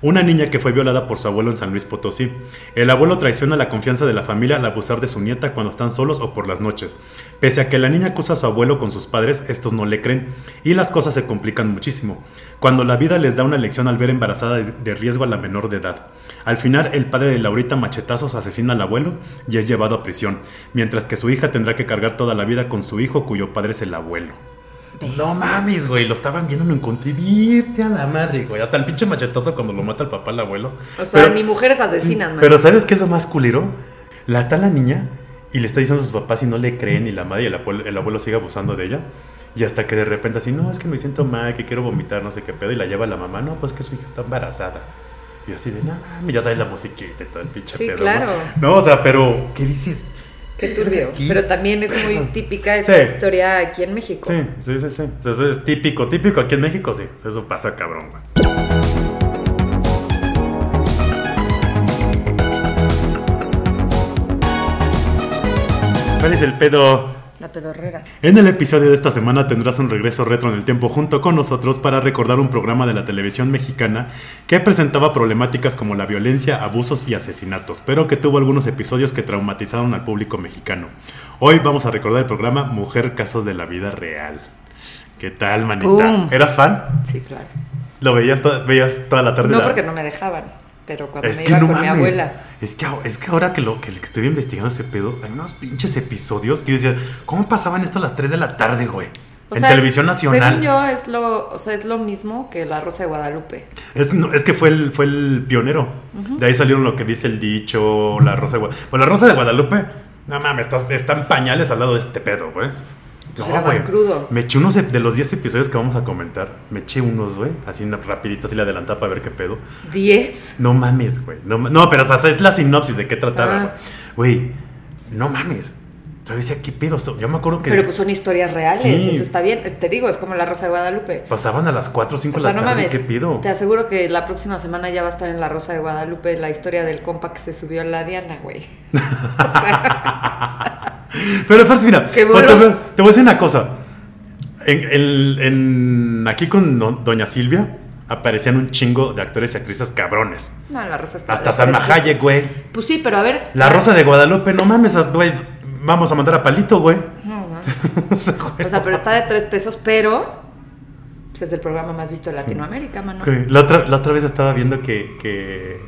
una niña que fue violada por su abuelo en San Luis Potosí. El abuelo traiciona la confianza de la familia al abusar de su nieta cuando están solos o por las noches. Pese a que la niña acusa a su abuelo con sus padres, estos no le creen y las cosas se complican muchísimo. Cuando la vida les da una lección al ver embarazada de riesgo a la menor de edad. Al final, el padre de Laurita machetazos asesina al abuelo y es llevado a prisión, mientras que su hija tendrá que cargar toda la vida con su hijo cuyo padre es el abuelo. No mames, güey, lo estaban viendo, lo encontré vete a la madre, güey. Hasta el pinche machetazo cuando lo mata el papá al abuelo. O sea, ni mujeres asesinas, man. Pero ¿sabes qué es lo más culero? La está la niña y le está diciendo a sus papás y no le creen y la madre y el abuelo, el abuelo sigue abusando de ella. Y hasta que de repente así, no, es que me siento mal, que quiero vomitar, no sé qué pedo. Y la lleva la mamá, no, pues que su hija está embarazada. Y yo así de, nada, ya sabes la musiquita y todo el pinche Sí, pedo. claro. ¿no? No, o sea, pero, ¿qué dices? Qué turbio. Aquí. Pero también es muy típica esa Sí. historia aquí en México. Sí, sí, sí, sí. O sea, eso es típico, típico aquí en México, sí. O sea, Eso pasa cabrón, güey. ¿Cuál es el pedo? La pedorrera. En el episodio de esta semana tendrás un regreso retro en el tiempo junto con nosotros para recordar un programa de la televisión mexicana que presentaba problemáticas como la violencia, abusos y asesinatos, pero que tuvo algunos episodios que traumatizaron al público mexicano. Hoy vamos a recordar el programa Mujer Casos de la Vida Real. ¿Qué tal, manita? ¡Pum! ¿Eras fan? Sí, claro. ¿Lo veías, to- veías toda la tarde? No la- porque no me dejaban, pero cuando es me que iba no con mames. mi abuela. Es que, es que ahora que lo que estoy investigando ese pedo, hay unos pinches episodios que yo decía, ¿cómo pasaban esto a las 3 de la tarde, güey? O en sea, televisión nacional. Según yo, es lo, o sea, es lo mismo que La Rosa de Guadalupe. Es, no, es que fue el, fue el pionero. De ahí salieron lo que dice el dicho, la Rosa de Guadalupe. Pues la Rosa de Guadalupe, no mames, están pañales al lado de este pedo, güey. Pues era más crudo. Me eché unos de los 10 episodios que vamos a comentar. Me eché unos, güey. Así rapidito, así le adelantaba para ver qué pedo. ¿Diez? No mames, güey. No, no, pero o sea, es la sinopsis de qué trataba, Ah. güey. Güey, no mames. Yo decía, ¿qué pedo? Yo me acuerdo que Pero pues son historias reales, Sí. eso está bien. Te digo, es como La Rosa de Guadalupe. pasaban a las 4 o 5 O de la no tarde. mames. ¿Qué pedo? Te aseguro que la próxima semana ya va a estar en La Rosa de Guadalupe la historia del compa que se subió a la Diana, güey. Pero aparte, mira, te, voy- a decir una cosa. En, el- en- aquí con do- Doña Silvia aparecían un chingo de actores y actrices cabrones. No, La Rosa está Hasta Salma. Hayek, güey. Pues sí, pero a ver. La Rosa de Guadalupe, no mames, güey. Vamos a mandar a Palito, güey. No, no. O sea, güey. O sea, pero está de tres pesos, pero pues es el programa más visto de Latinoamérica, mano. La otra, la otra vez estaba viendo que. que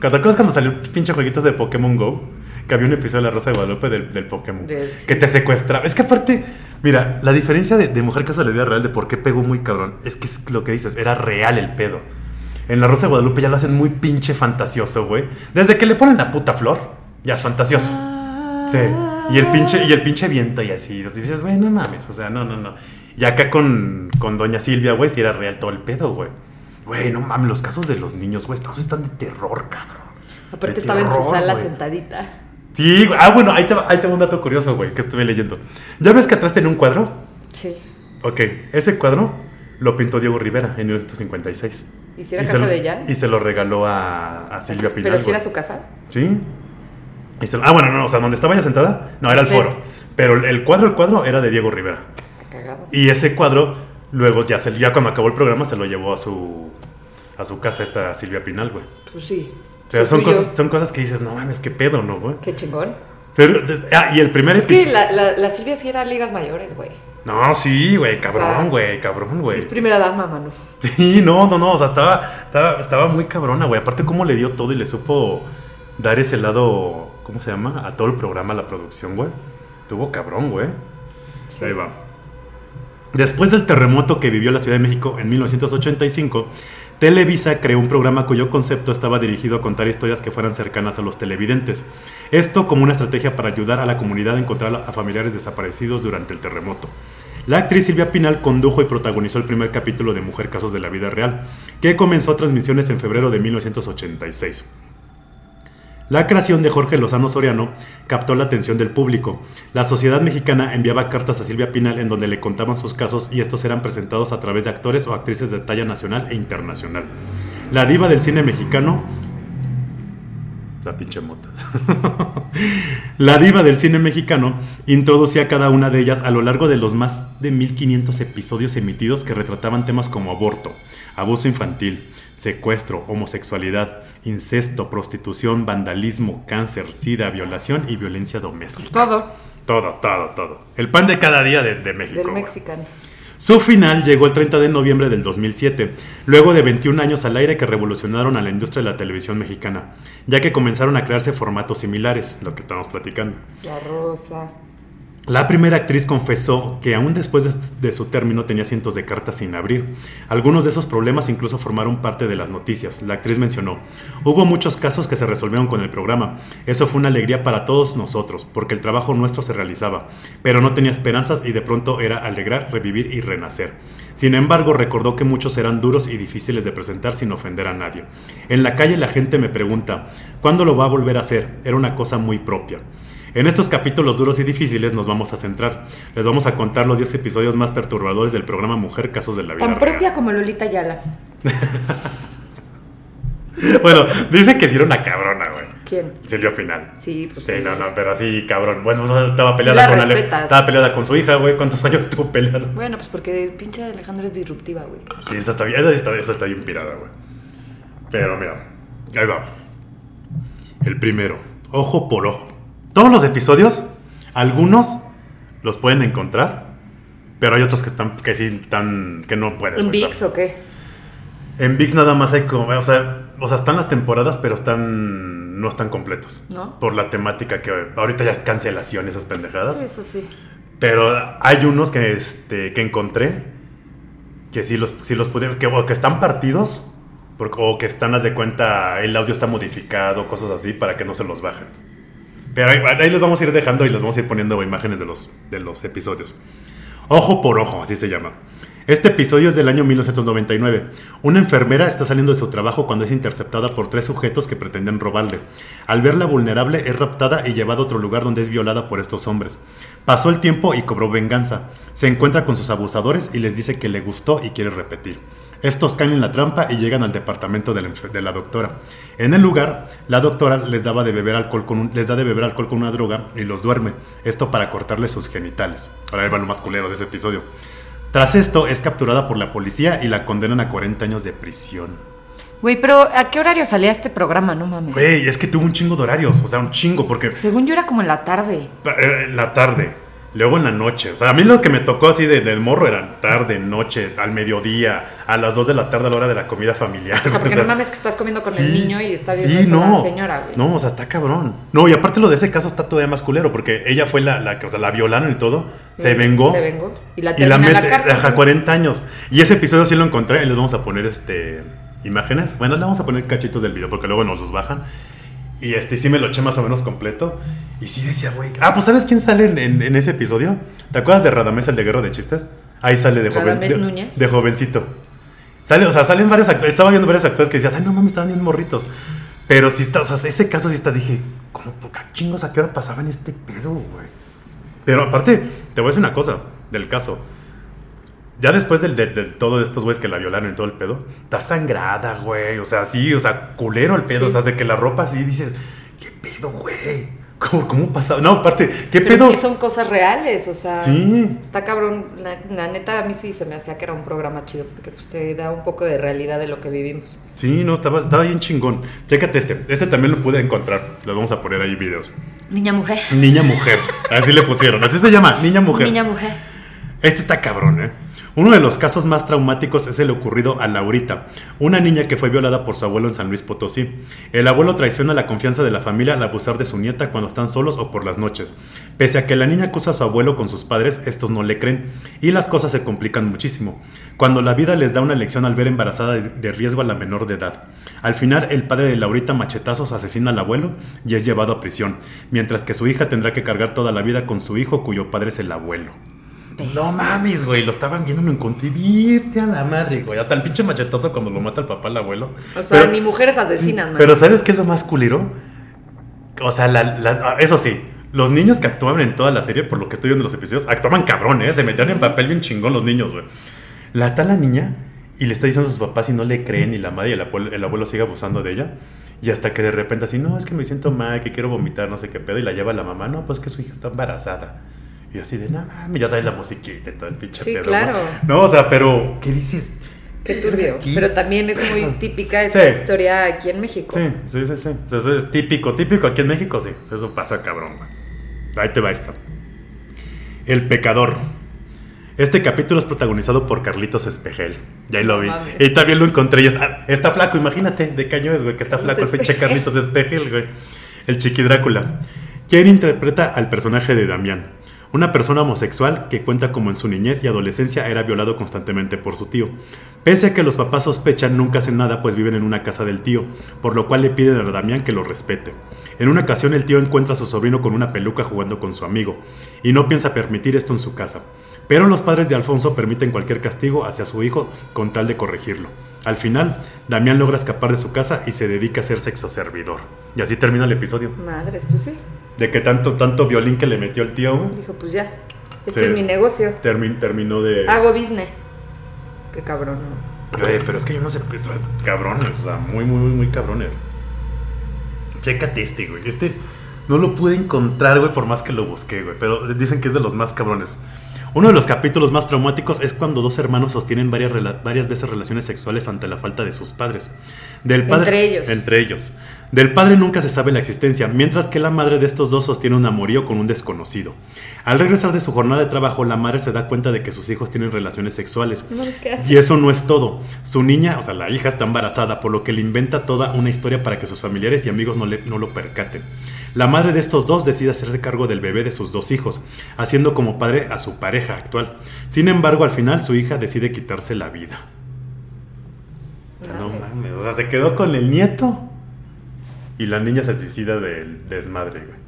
¿Te acuerdas cuando salió pinche jueguitos de Pokémon Go? Que había un episodio de La Rosa de Guadalupe del, del Pokémon. Sí. Que te secuestraba. Es que aparte, mira, la diferencia de, de Mujer Caso de la Vida Real, de por qué pegó muy cabrón, es que es lo que dices, era real el pedo. En La Rosa de Guadalupe ya lo hacen muy pinche fantasioso, güey. Desde que le ponen la puta flor, ya es fantasioso. Sí. Y el pinche, y el pinche viento y así. Entonces dices, güey, no mames. O sea, no, no, no. Y acá con, con Doña Silvia, güey, si era real todo el pedo, güey. Güey, no mames, los casos de los niños, güey, todos están de terror, cabrón. Aparte De estaba en su terror, sala sentadita. Sí, güey. Ah, bueno, ahí te, ahí te va un dato curioso, güey, que estuve leyendo. ¿Ya ves que atrás tenía un cuadro? Sí. Ok, ese cuadro lo pintó Diego Rivera en 1956. ¿Y si era se casa lo- de jazz? Y se lo regaló a, a Silvia Pinal. Pero si era su casa. Sí. Y se- ah, bueno, no, o sea, donde estaba ella sentada, no, era el Sí. foro. Pero el- cuadro, el cuadro era de Diego Rivera. Está cagado. Y ese cuadro, luego ya, se, ya cuando acabó el programa, se lo llevó a su, a su casa esta Silvia Pinal, güey. Pues sí. O sea, Fue son cosas, son cosas que dices, no mames, qué pedo, ¿no, güey? Qué chingón. Pero, ah, y el primer Es que episodio... la, la, la Silvia sí era ligas mayores, güey. No, sí, güey, O sea, cabrón, güey, cabrón, güey. Es primera dama, mano. Sí, no, no, no, o sea, estaba, estaba, estaba muy cabrona, güey. Aparte, cómo le dio todo y le supo dar ese lado, ¿cómo se llama? A todo el programa, a la producción, güey. Estuvo cabrón, güey. Sí. Ahí va. Después del terremoto que vivió la Ciudad de México en 1985, Televisa creó un programa cuyo concepto estaba dirigido a contar historias que fueran cercanas a los televidentes. Esto como una estrategia para ayudar a la comunidad a encontrar a familiares desaparecidos durante el terremoto. La actriz Silvia Pinal condujo y protagonizó el primer capítulo de Mujer Casos de la Vida Real, que comenzó transmisiones en febrero de 1986. La creación de Jorge Lozano Soriano captó la atención del público. La sociedad mexicana enviaba cartas a Silvia Pinal en donde le contaban sus casos y estos eran presentados a través de actores o actrices de talla nacional e internacional. La diva del cine mexicano... La pinche mota. La diva del cine mexicano introducía cada una de ellas a lo largo de los más de 1500 episodios emitidos que retrataban temas como aborto, abuso infantil, secuestro, homosexualidad, incesto, prostitución, vandalismo, cáncer, sida, violación y violencia doméstica. Todo. Todo, todo, todo. El pan de cada día de, de México. Del mexicano. Su final llegó el 30 de noviembre del 2007, luego de 21 años al aire que revolucionaron a la industria de la televisión mexicana, ya que comenzaron a crearse formatos similares, lo que estamos platicando. La rosa. La primera actriz confesó que aún después de, su término tenía cientos de cartas sin abrir. Algunos de esos problemas incluso formaron parte de las noticias. La actriz mencionó, hubo muchos casos que se resolvieron con el programa. Eso fue una alegría para todos nosotros, porque el trabajo nuestro se realizaba, pero no tenía esperanzas y de pronto era alegrar, revivir y renacer. Sin embargo, recordó que muchos eran duros y difíciles de presentar sin ofender a nadie. En la calle la gente me pregunta, ¿cuándo lo va a volver a hacer? Era una cosa muy propia. En estos capítulos duros y difíciles nos vamos a centrar. Les vamos a contar los 10 episodios más perturbadores del programa Mujer Casos de la Vida Tan Real. propia como Lolita Yala. Bueno, dice que sí era una cabrona, güey. ¿Quién? Silvia Final. Sí, pues Sí, sí. no, no, pero así, cabrón. Bueno, sea, estaba peleada con Ale-. Estaba peleada con su hija, güey. ¿Cuántos años estuvo peleando? Bueno, pues porque pinche Alejandra es disruptiva, güey. Sí, esta está bien, esta esta está bien pirada, güey. Pero mira, ahí va. El primero, ojo por ojo. Todos los episodios, algunos los pueden encontrar, pero hay otros que están, que sí están, que no puedes. ¿En VIX o qué? En VIX nada más hay como, o sea, o sea, están las temporadas, pero están, no están completos. ¿No? Por la temática que ahorita ya es cancelación, esas pendejadas. Sí, eso sí. Pero hay unos que, este, que encontré que sí los, sí los pude, que, o que están partidos porque- o que están, haz de cuenta, el audio está modificado, cosas así, para que no se los bajen. Pero ahí, ahí les vamos a ir dejando y les vamos a ir poniendo imágenes de los, de los episodios. Ojo por ojo, así se llama. Este episodio es del año 1999. Una enfermera está saliendo de su trabajo cuando es interceptada por tres sujetos que pretenden robarle. Al verla vulnerable es raptada y llevada a otro lugar donde es violada por estos hombres. Pasó el tiempo y cobró venganza. Se encuentra con sus abusadores y les dice que le gustó y quiere repetir. Estos caen en la trampa y llegan al departamento de la, enfer- de la doctora. En el lugar, la doctora les, daba de beber alcohol con un- les da de beber alcohol con una droga y los duerme. Esto para cortarle sus genitales. Ahora va lo más culero de ese episodio. Tras esto, es capturada por la policía y la condenan a 40 años de prisión. Güey, pero ¿a qué horario salía este programa? No mames. Güey, es que tuvo un chingo de horarios, o sea, un chingo, porque Según yo era como en la tarde. eh, en la tarde, luego en la noche. O sea, a mí lo que me tocó así de- del morro era tarde, noche, al mediodía, a las 2 de la tarde a la hora de la comida familiar. O sea, porque O sea, no mames que estás comiendo con sí, el niño y está viendo sí, la señora, güey. No, o sea, está cabrón. No, y aparte lo de ese caso está todavía más culero, porque ella fue la, la que, o sea, la violaron y todo, se Sí, vengó. Se vengó. Y la Y la la mete, cárcel. ajá, 40 años. Y ese episodio sí lo encontré y les vamos a poner este imágenes. Bueno, le vamos a poner cachitos del video porque luego nos los bajan. Y este sí me lo eché más o menos completo. Y sí decía, güey. Ah, pues ¿sabes quién sale en, en- en ese episodio? ¿Te acuerdas de Radamés, el de Guerra de Chistes? Ahí sale de joven. ¿Radamés De, Núñez? de jovencito. Sale, o sea, salen varios actores. Estaba viendo varios actores que decías, ay, no mames, estaban bien morritos. Pero sí está, o sea, ese caso sí está, dije, ¿cómo poca chingos a qué hora pasaban este pedo, güey? Pero aparte, te voy a decir una cosa del caso. Ya después del, de, de todo de estos güeyes que la violaron y todo el pedo, está sangrada, güey. O sea, sí, o sea, culero el pedo. Sí. O sea, de que la ropa así dices, ¿qué pedo, güey? ¿Cómo, cómo pasaba? No, aparte, ¿qué Pero pedo? sí son cosas reales, o sea. Sí. Está cabrón. La, la neta, a mí sí se me hacía que era un programa chido, porque pues te da un poco de realidad de lo que vivimos. Sí, no, estaba, estaba bien chingón. Chécate este. Este también lo pude encontrar. Les vamos a poner ahí videos. Niña mujer. Niña mujer. Así le pusieron. Así se llama, niña mujer. Niña mujer. Este está cabrón, ¿eh? Uno de los casos más traumáticos es el ocurrido a Laurita, una niña que fue violada por su abuelo en San Luis Potosí. El abuelo traiciona la confianza de la familia al abusar de su nieta cuando están solos o por las noches. Pese a que la niña acusa a su abuelo con sus padres, estos no le creen y las cosas se complican muchísimo. Cuando la vida les da una lección al ver embarazada de- riesgo a la menor de edad. Al final, el padre de Laurita machetazos asesina al abuelo y es llevado a prisión, mientras que su hija tendrá que cargar toda la vida con su hijo cuyo padre es el abuelo. No mames, güey, lo estaban viendo, lo encontré. Vete a la madre, güey. Hasta el pinche machetazo cuando lo mata el papá al abuelo. O sea, Pero- ni mujeres asesinas, man. Pero ¿sabes qué es lo más culero? O sea, la- la- eso sí, los niños que actuaban en toda la serie, por lo que estoy viendo en los episodios, actuaban cabrón, ¿eh? Se metían en papel bien chingón los niños, güey. La está la niña Y le está diciendo a sus papás y no le creen y la madre y el abuelo, el abuelo sigue abusando de ella. Y hasta que de repente así, no, es que me siento mal, que quiero vomitar, no sé qué pedo. Y la lleva la mamá, no, pues que su hija está embarazada. Y así de, no mames, ya sabes la musiquita y todo el pinche Sí, pedo. claro. ¿no? No, o sea, pero, ¿qué dices? Qué turbio. Aquí- Pero también es muy típica esa Sí. historia aquí en México. Sí, sí, sí, sí. O sea, eso es típico, típico aquí en México, sí. Eso pasa cabrón, güey. Ahí te va esto. El pecador. Este capítulo es protagonizado por Carlitos Espejel. Ya ahí lo vi. mames. Y también lo encontré. y está, está flaco, imagínate. De caño es, güey, que está flaco el pinche. Carlitos Espejel, güey. El chiqui Drácula. ¿Quién interpreta al personaje de Damián? Una persona homosexual que cuenta como en su niñez y adolescencia era violado constantemente por su tío. Pese a que los papás sospechan, nunca hacen nada pues viven en una casa del tío, por lo cual le piden a Damián que lo respete. En una ocasión el tío encuentra a su sobrino con una peluca jugando con su amigo, y no piensa permitir esto en su casa. Pero los padres de Alfonso permiten cualquier castigo hacia su hijo con tal de corregirlo. Al final, Damián logra escapar de su casa y se dedica a ser sexo servidor. Y así termina el episodio. Madres, pues sí. De que tanto, tanto violín que le metió el tío, Dijo, pues ya. Este es mi negocio. termi- terminó de... Hago business. Qué cabrón, ¿no? Pero es que yo no sé, pues, cabrones, o sea, muy, muy, muy, muy cabrones. Chécate este, güey. Este no lo pude encontrar, güey, por más que lo busqué, güey. Pero dicen que es de los más cabrones. Uno de los capítulos más traumáticos es cuando dos hermanos sostienen varias, varias veces relaciones sexuales ante la falta de sus padres. Del padre, Entre ellos. Entre ellos. Del padre nunca se sabe la existencia, mientras que la madre de estos dos sostiene un amorío con un desconocido. Al regresar de su jornada de trabajo, la madre se da cuenta de que sus hijos tienen relaciones sexuales. Y eso no es todo. Su niña, o sea, la hija está embarazada, por lo que le inventa toda una historia para que sus familiares y amigos no, le- no lo percaten. La madre de estos dos decide hacerse cargo del bebé de sus dos hijos, haciendo como padre a su pareja actual. Sin embargo, al final su hija decide quitarse la vida. No mames, o sea, se quedó con el nieto y la niña se suicida del desmadre, güey.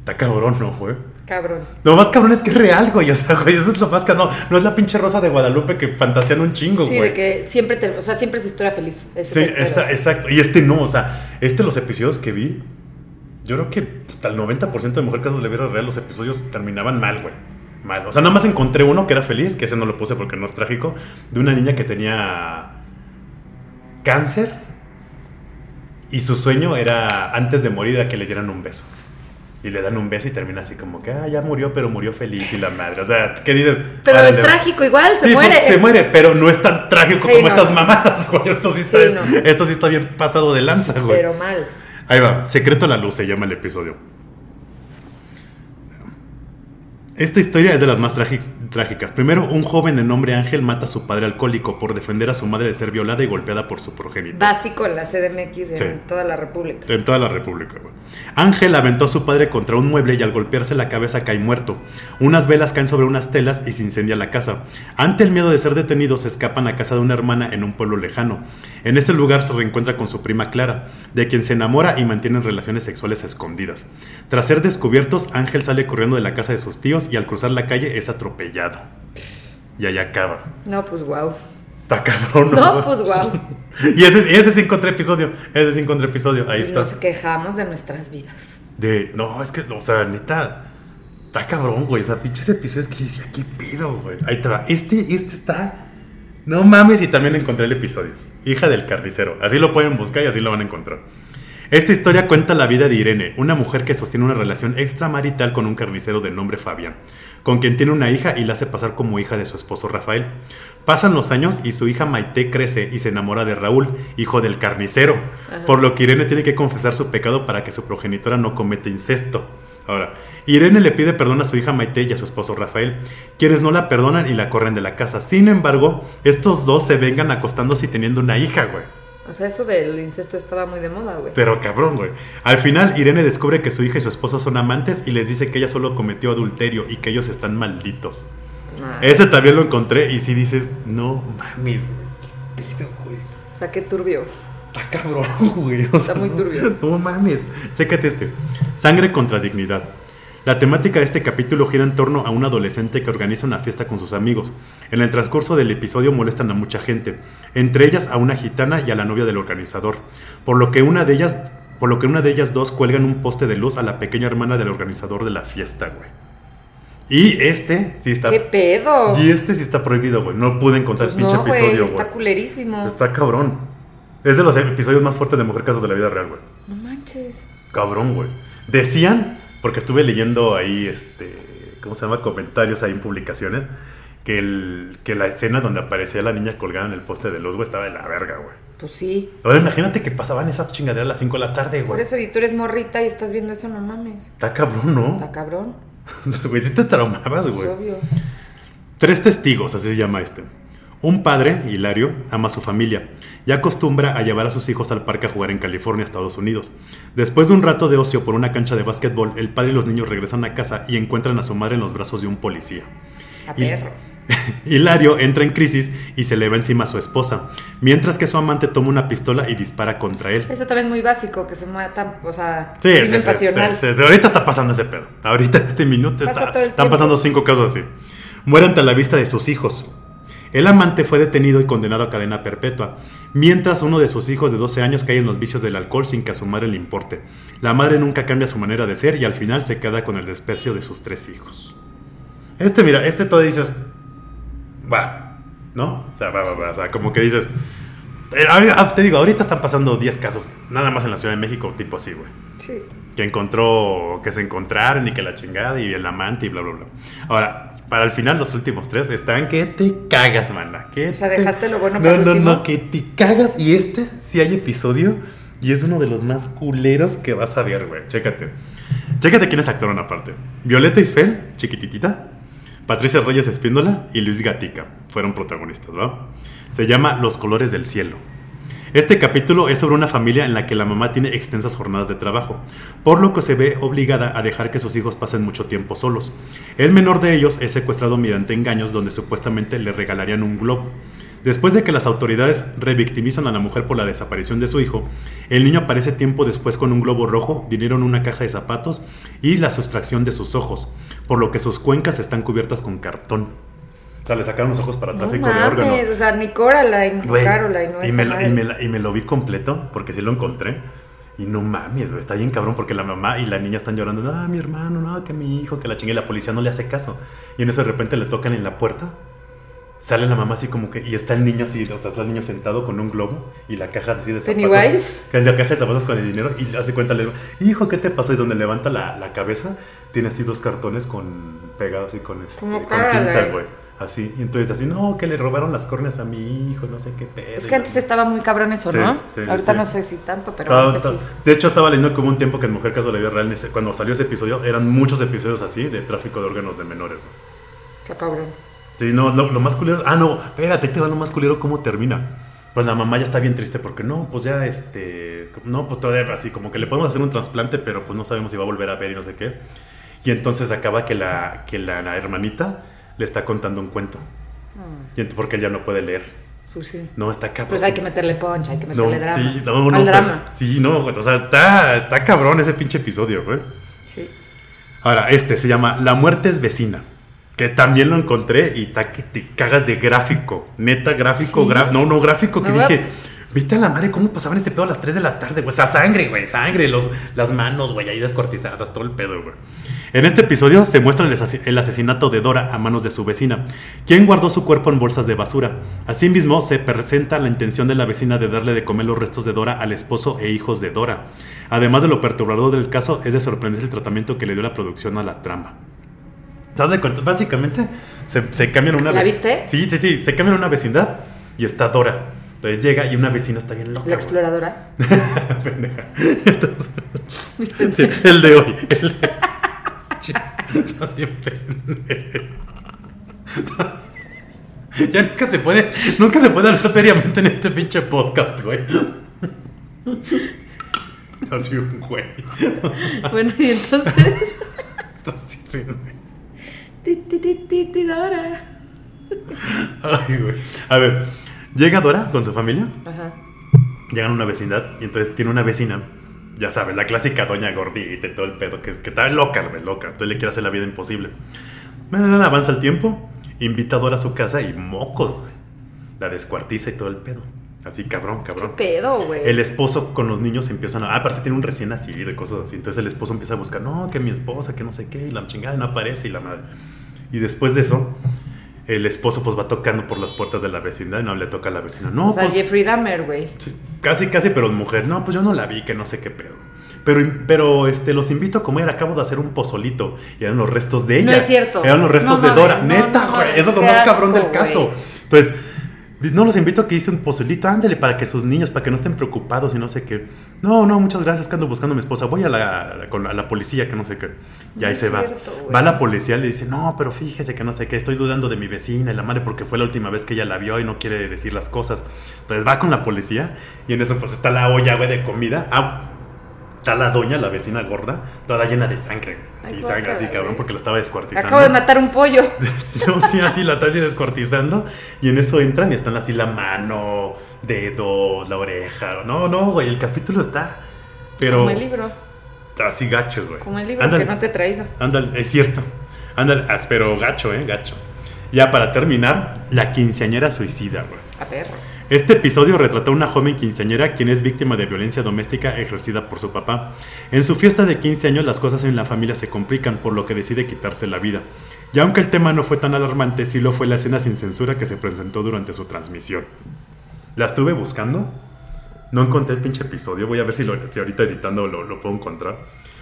Está cabrón, ¿no, güey? Cabrón. Lo más cabrón es que es real, güey. O sea, güey, eso es lo más cabrón. No, no es la pinche rosa de Guadalupe que fantasean un chingo, Sí, güey. de que siempre te, o sea, siempre es historia feliz. Sí, esa- exacto. Y este no, o sea, este los episodios que vi, yo creo que puta, el 90% de Mujer Casos de la Vida Real, los episodios terminaban mal, güey. Mal. O sea, nada más encontré uno que era feliz, que ese no lo puse porque no es trágico, de una niña que tenía cáncer y su sueño era, antes de morir, era que le dieran un beso. Y le dan un beso y termina así como que, ah, ya murió, pero murió feliz y la madre. O sea, ¿qué dices? Pero Vale, es trágico, igual, se Sí, muere. Se muere, pero no es tan trágico Sí, como no. estas mamadas, güey. Esto sí, está, Sí, no. esto sí está bien pasado de lanza, güey. Pero mal. Ahí va, Secreto a la Luz se llama el episodio. Esta historia es de las más trágicas. Primero, un joven de nombre Ángel mata a su padre alcohólico por defender a su madre de ser violada y golpeada por su progenitor. Básico en la CDMX en Sí. toda la República. En toda la República, güey. Ángel aventó a su padre contra un mueble y al golpearse la cabeza cae muerto. Unas velas caen sobre unas telas y se incendia la casa. Ante el miedo de ser detenidos, se escapan a casa de una hermana en un pueblo lejano. En ese lugar se reencuentra con su prima Clara, de quien se enamora y mantienen relaciones sexuales escondidas. Tras ser descubiertos, Ángel sale corriendo de la casa de sus tíos y al cruzar la calle es atropellado. Y ahí acaba. No, pues wow. Está cabrón, No, pues wow. Y ese, ese sí encontré episodio. Ese sí encontré episodio. Ahí Pues está. nos quejamos de nuestras vidas. De, no, es que, o sea, neta, está cabrón, güey. O sea, pinches episodios que decía, ¿qué pido, güey? Ahí te va. Este, este está. No mames, y también encontré el episodio. Hija del carnicero. Así lo pueden buscar y así lo van a encontrar. Esta historia cuenta la vida de Irene, una mujer que sostiene una relación extramarital con un carnicero de nombre Fabián, con quien tiene una hija y la hace pasar como hija de su esposo Rafael. Pasan los años y su hija Maite crece y se enamora de Raúl, hijo del carnicero, Ajá. por lo que Irene tiene que confesar su pecado para que su progenitora no cometa incesto. Ahora, Irene le pide perdón a su hija Maite y a su esposo Rafael, quienes no la perdonan y la corren de la casa. Sin embargo, estos dos se vengan acostándose y teniendo una hija, güey. O sea, eso del incesto estaba muy de moda, güey. Pero cabrón, güey. Al final, Irene descubre que su hija y su esposo son amantes y les dice que ella solo cometió adulterio y que ellos están malditos. Ah, Ese también lo encontré y si dices, no mames, güey, qué pedo, güey. O sea, qué turbio. Está cabrón, güey. o sea, muy no- turbio. No mames. Chécate este. Sangre contra dignidad. La temática de este capítulo gira en torno a un adolescente que organiza una fiesta con sus amigos. En el transcurso del episodio molestan a mucha gente, entre ellas a una gitana y a la novia del organizador, por lo que una de ellas, por lo que una de ellas dos cuelgan un poste de luz a la pequeña hermana del organizador de la fiesta, güey. Y este sí está. ¿Qué pedo? Y este sí está prohibido, güey. No pude encontrar Pues el pinche no, güey, episodio, está culerísimo. Está cabrón. Es de los episodios más fuertes de Mujer Casos de la vida real, güey. No manches. Cabrón, güey. Decían, porque estuve leyendo ahí, este, ¿cómo se llama? Comentarios ahí en publicaciones, que, el, que la escena donde aparecía la niña colgada en el poste de luz, güey, estaba de la verga, güey. Pues sí. Ahora imagínate que pasaban esa chingadera a las 5 de la tarde, Por güey. eso, y tú eres morrita y estás viendo eso, no mames. Está cabrón, ¿no? Está cabrón. Güey, sí te traumabas, Pues güey. obvio. Tres testigos, así se llama este. Un padre, Hilario, ama a su familia y acostumbra a llevar a sus hijos al parque a jugar en California, Estados Unidos. Después de un rato de ocio por una cancha de básquetbol, el padre y los niños regresan a casa y encuentran a su madre en los brazos de un policía. A perro. Hilario entra en crisis y se le va encima a su esposa, mientras que su amante toma una pistola y dispara contra él. Eso también es muy básico, que se matan, o sea, Sí, sí, sí, pasional. Ahorita está pasando ese pedo. Ahorita en este minuto Pasa está- están pasando cinco casos así. Muere ante la vista de sus hijos. El amante fue detenido y condenado a cadena perpetua, mientras uno de sus hijos de 12 años cae en los vicios del alcohol sin que a su madre le importe. La madre nunca cambia su manera de ser y al final se queda con el desprecio de sus tres hijos. Este, mira, este todo dices, va, ¿no? O sea, va, va, va. O sea, como que dices, eh, ahorita- te digo, ahorita están pasando 10 casos, nada más en la Ciudad de México, tipo así, güey Sí. que encontró, que se encontraron y que la chingada y el amante y bla, bla, bla. Ahora, para el final, los últimos tres están que te cagas, mana. Que O sea, te- dejaste lo bueno no, para el No, no, que te cagas. Y este sí hay episodio y es uno de los más culeros que vas a ver, güey. Chécate. Chécate quiénes actuaron aparte. Violeta Isfel, chiquititita. Patricia Reyes Espíndola y Luis Gatica fueron protagonistas, ¿va? Se llama Los colores del cielo. Este capítulo es sobre una familia en la que la mamá tiene extensas jornadas de trabajo, por lo que se ve obligada a dejar que sus hijos pasen mucho tiempo solos. El menor de ellos es secuestrado mediante engaños donde supuestamente le regalarían un globo. Después de que las autoridades revictimizan a la mujer por la desaparición de su hijo, el niño aparece tiempo después con un globo rojo, dinero en una caja de zapatos y la sustracción de sus ojos, por lo que sus cuencas están cubiertas con cartón. O sea, le sacaron los ojos para No tráfico de órganos. mames, o sea, ni Coraline, Güey, Caroline, no y, me, lo- y, me, la- y me lo vi completo, porque sí lo encontré. Y no mames, güey, está bien cabrón, porque la mamá y la niña están llorando. Ah, mi hermano, no, que mi hijo, que la chingue. Y la policía no le hace caso. Y en eso de repente le tocan en la puerta. Sale la mamá así como que. Y está el niño así, o sea, está el niño sentado con un globo y la caja así de zapatos. Pennywise. La caja de zapatos con el dinero. Y hace cuenta, le hijo, ¿qué te pasó? Y donde levanta la, la cabeza, tiene así dos cartones con pegados así con, este, Como con cinta, Caroline. güey. Así. Y entonces así, no, que le robaron las córneas a mi hijo, no sé qué pedo. Es que antes estaba muy cabrón eso, Sí, ¿no? sí, Ahorita sí. no sé si tanto, pero De hecho, estaba leyendo como un tiempo que en Mujer Caso de la Vida Real, cuando salió ese episodio, eran muchos episodios así de tráfico de órganos de menores. ¿no? Está cabrón. Sí, no, no, lo más culero. Ah, no, espérate, te va lo más culero, ¿cómo termina? Pues la mamá ya está bien triste porque no, pues ya este. No, pues todavía así, como que le podemos hacer un trasplante, pero pues no sabemos si va a volver a ver y no sé qué. Y entonces acaba que la, que la, la hermanita le está contando un cuento. Y ent- porque él ya no puede leer. pues sí. No, está cabrón. Pues hay que meterle punch, hay que No, meterle drama. sí, no, no, Al pero- drama. Sí, no, o sea, está, está cabrón ese pinche episodio, güey. Sí. Ahora, este se llama La muerte es vecina. Que también lo encontré y está que te cagas de gráfico. Neta, gráfico, Sí. no, no, gráfico, que dije, viste a la madre cómo pasaban este pedo a las 3 de la tarde, güey. O sea, sangre, güey, sangre, los, las manos, güey, ahí descuartizadas, todo el pedo, güey. En este episodio se muestra el, asesinato de Dora a manos de su vecina, quien guardó su cuerpo en bolsas de basura. Asimismo, se presenta la intención de la vecina de darle de comer los restos de Dora al esposo e hijos de Dora. Además de lo perturbador del caso, es de sorprender el tratamiento que le dio la producción a la trama. ¿Te das de cuenta? Básicamente, se, se cambian una ¿La viste? Sí, sí, sí. Se cambian una vecindad y está Dora. Entonces llega y una vecina está bien loca. La exploradora. Pendeja. Entonces, sí, el de hoy. El de... Está bien. Ya nunca se puede, nunca se puede hablar seriamente en este pinche podcast, güey. Así un güey. Bueno, y entonces. Dora. Ay, güey. A ver, llega Dora con su familia, Ajá. llegan a una vecindad y entonces tiene una vecina, ya sabes, la clásica doña gordita y todo el pedo, que, que está loca, loca. Entonces le quiere hacer la vida imposible. Bueno, Avanza el tiempo, invita a su casa y mocos, güey. La descuartiza y todo el pedo. Así, cabrón, ¿Qué cabrón. pedo, güey? El esposo con los niños empiezan a. ah, aparte, tiene un recién nacido y cosas así. Entonces el esposo empieza a buscar, no, que mi esposa, que no sé qué, y la chingada y no aparece y la madre. Y después de eso, el esposo pues va tocando por las puertas de la vecindad y no le toca a la vecina. No, o sea, pues, Jeffrey Dahmer, güey. sí, casi, casi, pero mujer. No, pues yo no la vi, que no sé qué pedo. Pero, pero este, los invito a comer. Acabo de hacer un pozolito. Y eran los restos de ella. No es cierto. Eran los restos No de Dora. no, Neta, güey. Eso es lo más cabrón del caso. Entonces, no los invito a que hice un pozolito. Ándale, para que sus niños, para que no estén preocupados y no sé qué. No, no, muchas gracias que ando buscando a mi esposa. Voy a la, a la policía, que no sé qué. Y ahí se va. Va la policía le dice, no, pero fíjese que no sé qué. Estoy dudando de mi vecina y la madre porque fue la última vez que ella la vio y no quiere decir las cosas. Entonces va con la policía y en eso pues está la olla, güey, de comida. Ah, está la doña, la vecina gorda, toda llena de sangre. güey. Ay, Sí, sangre así, cabrón, porque la estaba descuartizando. Acabo de matar un pollo. No, sí, así la está así descuartizando. Y en eso entran y están así la mano, dedos, la oreja. No, no, güey, el capítulo está. Pero. Como el libro. Así gacho, güey. Como el libro Ándale, que no te he traído. ándale, es cierto. Ándale, as- pero gacho, eh, gacho. Ya para terminar, la quinceañera suicida, güey. A perro. Este episodio retrata a una joven quinceañera quien es víctima de violencia doméstica ejercida por su papá. En su fiesta de 15 años las cosas en la familia se complican por lo que decide quitarse la vida. Y aunque el tema no fue tan alarmante, sí lo fue la escena sin censura que se presentó durante su transmisión. La estuve buscando, no encontré el pinche episodio, voy a ver si, lo, si ahorita editando lo, lo puedo encontrar.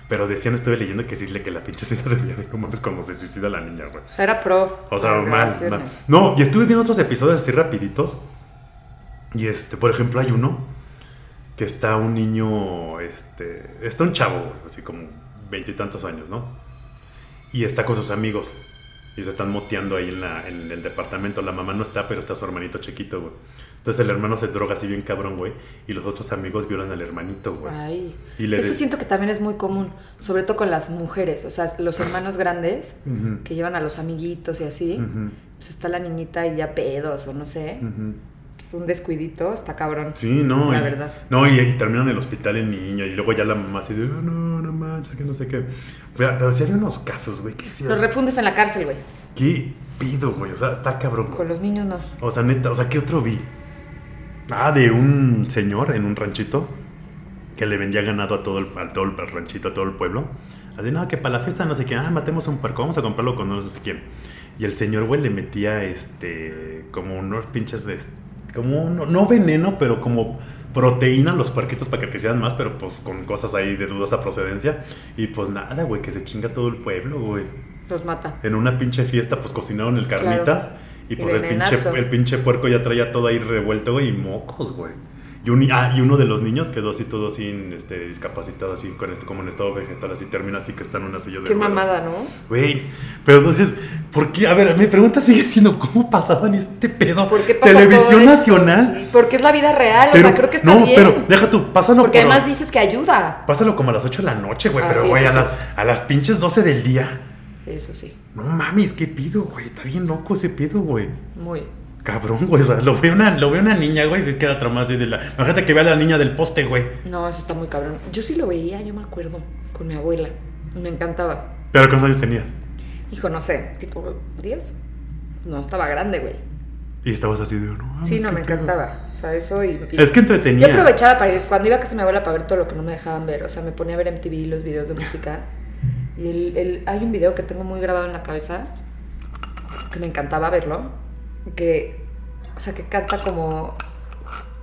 Pero decían, estuve leyendo que sí, que la pinche escena se veía de como, como se suicida la niña, güey. O sea, era pro. O sea, mal, mal. No, y estuve viendo otros episodios así rapiditos. Y este, por ejemplo, hay uno que está un niño, este, está un chavo, así como veintitantos años, ¿no? Y está con sus amigos. Y se están moteando ahí en, la, en el departamento. La mamá no está, pero está su hermanito chiquito, güey. Entonces el hermano se droga así bien cabrón, güey. Y los otros amigos violan al hermanito, güey. Ay. Y le Eso de- siento que también es muy común, sobre todo con las mujeres, o sea, los hermanos grandes que llevan a los amiguitos y así, pues está la niñita y ya pedos o no sé. Un descuidito, está cabrón. Sí, no. La y, verdad. No, y, y terminan en el hospital el niño y luego ya la mamá así de, "Oh, no, no manches, que no sé qué. Pero, pero sí había unos casos, güey, decías, Los refundes en la cárcel, güey. ¿qué pido, güey? O sea, está cabrón. Con los niños no. O sea, neta, o sea, ¿qué otro vi? Ah, de un señor en un ranchito que le vendía ganado a todo el, a todo el ranchito, a todo el pueblo. Así, no, que para la fiesta no sé qué, ah, matemos un puerco, vamos a comprarlo con no sé quién. Y el señor, güey, le metía, este, como unos pinches de, como, no, no veneno, pero como proteína los puerquitos para que crecieran más, pero pues con cosas ahí de dudosa procedencia. Y pues nada, güey, que se chinga todo el pueblo, güey. Los mata. En una pinche fiesta, pues cocinaron el carnitas. Y Y pues el pinche, el pinche puerco ya traía todo ahí revuelto, güey, y mocos, güey. Y, un, ah, y uno de los niños quedó así todo así, este, discapacitado, así, con este, como en estado vegetal, así termina así que está en una silla de Qué ruedas. mamada, ¿no? Güey, pero entonces, ¿por qué? A ver, mi pregunta sigue siendo, ¿cómo pasaban este pedo? ¿Por qué pasa Televisión todo? Nacional. Sí, porque es la vida real, Pero, o sea, creo que está no, bien. pero deja tú, pásalo porque por- además dices que ayuda. Pásalo como a las 8 de la noche, güey, Ah, pero sí, güey, a, sí. a las pinches 12 del día. Eso sí, No mames, ¿qué pido, güey? Está bien loco ese pedo, güey. muy. Cabrón, güey. O sea, lo ve una, lo ve una niña, güey, y se queda traumada así de la. Imagínate que vea a la niña del poste, güey. No, eso está muy cabrón. Yo sí lo veía, yo me acuerdo, con mi abuela. Me encantaba. Pero ¿cuántos años tenías? Hijo, no sé, tipo 10. No, estaba grande, güey. Y estabas así de, no mames, Sí, no, me pedo". encantaba. O sea, eso y... y- Es que entretenía. Yo aprovechaba para ir, cuando iba a casa de mi abuela para ver todo lo que no me dejaban ver. O sea, me ponía a ver MTV los videos de música. Y el, el- hay un video que tengo muy grabado en la cabeza, que me encantaba verlo, que, o sea, que canta como...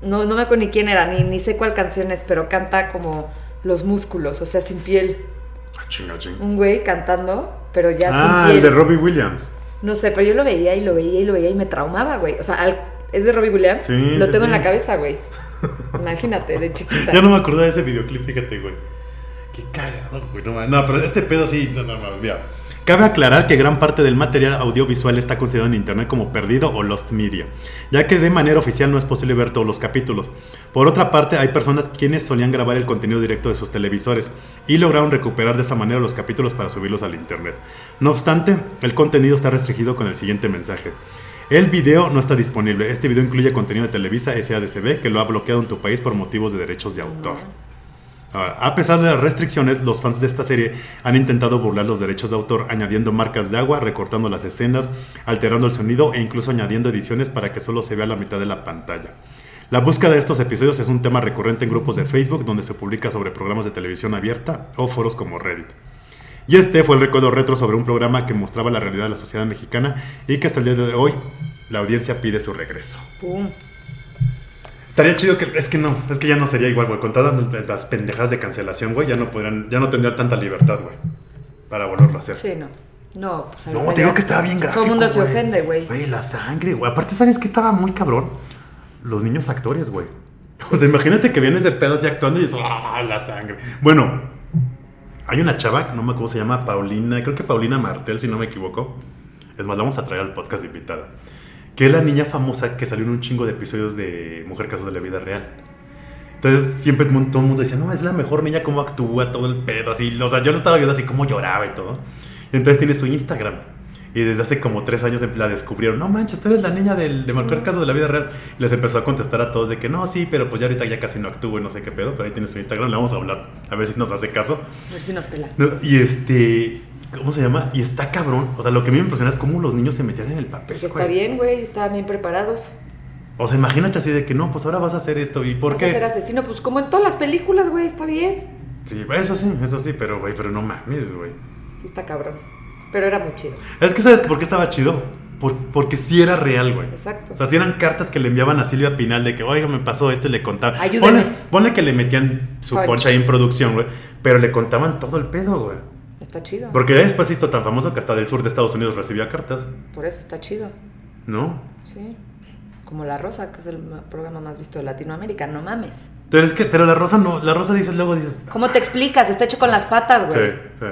No, no me acuerdo ni quién era, ni, ni sé cuál canción es, pero canta como los músculos, o sea, sin piel. Ah, chinga, chinga. Un güey cantando, pero ya Ah, sin el piel. de Robbie Williams. No sé, pero yo lo veía y lo veía y lo veía y me traumaba, güey. O sea, al- es de Robbie Williams. Sí, lo sí, tengo en la cabeza, güey. Imagínate, de chiquita. Ya no me acordaba de ese videoclip, fíjate, güey. Qué cagado, güey. No, no, pero este pedo sí, no, no, no, mira. Cabe aclarar que gran parte del material audiovisual está considerado en internet como perdido o lost media, ya que de manera oficial no es posible ver todos los capítulos. Por otra parte, hay personas quienes solían grabar el contenido directo de sus televisores y lograron recuperar de esa manera los capítulos para subirlos al internet. No obstante, el contenido está restringido con el siguiente mensaje. El video no está disponible. Este video incluye contenido de Televisa SADCB que lo ha bloqueado en tu país por motivos de derechos de autor. A pesar de las restricciones, los fans de esta serie han intentado burlar los derechos de autor añadiendo marcas de agua, recortando las escenas, alterando el sonido e incluso añadiendo ediciones para que solo se vea la mitad de la pantalla. La búsqueda de estos episodios es un tema recurrente en grupos de Facebook donde se publica sobre programas de televisión abierta o foros como Reddit. Y este fue el recuerdo retro sobre un programa que mostraba la realidad de la sociedad mexicana y que hasta el día de hoy la audiencia pide su regreso. Pum. Estaría chido que. Es que no, es que ya no sería igual, güey. Con todas las pendejadas de cancelación, güey, ya no podrían, ya no tendrían tanta libertad, güey. Para volverlo a hacer. Sí, no. No, pues No, te digo que estaba bien gráfico. Todo el mundo se güey. ofende, güey. Güey, la sangre, güey. Aparte, ¿sabes qué estaba muy cabrón? Los niños actores, güey. O sea, imagínate que viene ese pedo así actuando y es. ¡Ah, la sangre! Bueno, hay una chava, no me acuerdo cómo se llama, Paulina, creo que Paulina Martel, si no me equivoco. Es más, la vamos a traer al podcast invitada. Que es la niña famosa que salió en un chingo de episodios de Mujer Casos de la Vida Real. Entonces siempre todo el mundo decía, no, es la mejor niña, cómo actúa, todo el pedo, así. O sea, yo lo estaba viendo así, cómo lloraba y todo. Entonces tiene su Instagram. Y desde hace como tres años la descubrieron. No manches, tú eres la niña del, de Mujer Casos de la Vida Real. Y les empezó a contestar a todos de que no, sí, pero pues ya ahorita ya casi no actúo y no sé qué pedo. Pero ahí tiene su Instagram, le vamos a hablar, a ver si nos hace caso. A ver si nos pela. No, y este, ¿cómo se llama? Y está cabrón. O sea, lo que a mí me impresiona es cómo los niños se metían en el papel. Pues está güey. bien, güey. Estaban bien preparados. O sea, imagínate así de que no, pues ahora vas a hacer esto. ¿Y por Vas a ser qué? asesino, pues como en todas las películas, güey. Está bien. Sí, eso sí, eso sí, pero güey, pero no mames, güey. Sí, está cabrón. Pero era muy chido. Es que, ¿sabes por qué estaba chido? Por- porque sí era real, güey. Exacto. O sea, si eran cartas que le enviaban a Silvia Pinal de que, oiga, me pasó esto y le contaban. Ayúdeme. Ponle, ponle que le metían su Punch. poncha ahí en producción, güey. Pero le contaban todo el pedo, güey. Está chido. Porque después hizo tan famoso que hasta del sur de Estados Unidos recibía cartas, Por eso está chido. ¿no? Sí. Como La Rosa, que es el ma- programa más visto de Latinoamérica. No mames. Pero es que, pero la rosa no, la rosa dices luego dices. ¿Cómo te explicas? Está hecho con las patas, Sí, güey. sí. Sí,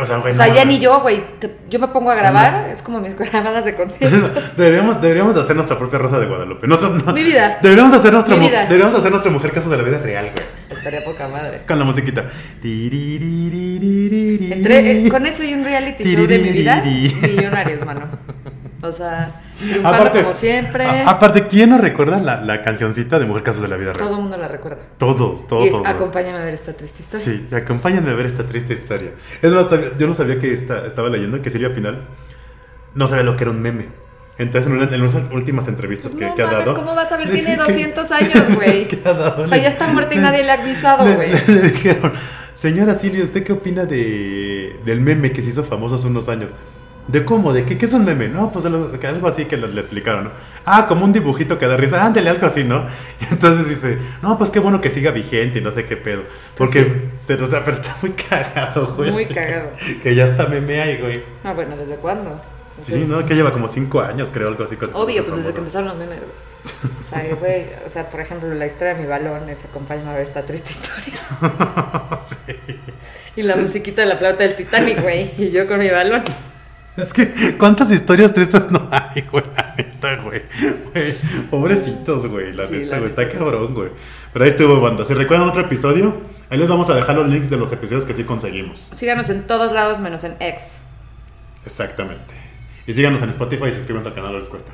o sea, güey. O sea, no, ya no. ni yo, güey. Yo me pongo a grabar. Es como mis grabadas de concierto. Deberíamos, deberíamos hacer nuestra propia Rosa de Guadalupe. No, Mi vida. Deberíamos hacer nuestra, Mi mu- vida. deberíamos hacer nuestra mujer caso de la vida real, güey. Estaría poca madre. Con la musiquita. Entre, eh, con eso y un reality show de mi vida, millonarios, mano. O sea, triunfando Aparte, como siempre. a- aparte, ¿quién no recuerda la, la cancioncita de Mujer Casos de la Vida Real? Todo el mundo la recuerda. Todos, todos. y es, acompáñame a ver esta triste historia. Sí, acompáñenme a ver esta triste historia. Es más, yo no sabía que esta- estaba leyendo que Silvia Pinal no sabía lo que era un meme. Entonces, en, una- en unas últimas entrevistas que, no que ha dado. ¿cómo vas a ver? le Tiene dije que- 200 años, güey. O sea, le- ya está muerta y nadie le ha avisado, le- güey. Le, le dijeron, señora Silvia, ¿usted qué opina de, del meme que se hizo famoso hace unos años? ¿De cómo? ¿De qué? ¿Qué es un meme? No, pues algo, así que le, le explicaron, ¿no? Ah, como un dibujito que da risa. Ándale, algo así, ¿no? Y entonces dice, no, pues qué bueno que siga vigente y no sé qué pedo. Porque, sí. pero, está muy cagado, güey. Muy cagado. Que ya está meme ahí, güey. Ah, bueno, ¿desde cuándo? Sí, ¿no? Que lleva como cinco años, creo, algo así. cosas Obvio, famoso. pues desde que empezaron los memes, güey. O sea, güey, o sea, por ejemplo, la historia de mi balón es acompáñame a ver esta triste historia. sí. Y la musiquita de la flauta del Titanic, güey. Y yo con mi balón. Es que, ¿cuántas historias tristes no hay, güey? La neta, güey. Güey, Pobrecitos, güey. La Sí, neta, la güey. neta. Está cabrón, güey. Pero ahí estuvo, banda. Si recuerdan otro episodio, ahí les vamos a dejar los links de los episodios que sí conseguimos. Síganos en todos lados menos en X. Exactamente. Y síganos en Spotify y suscríbanse al canal, no les cuesta.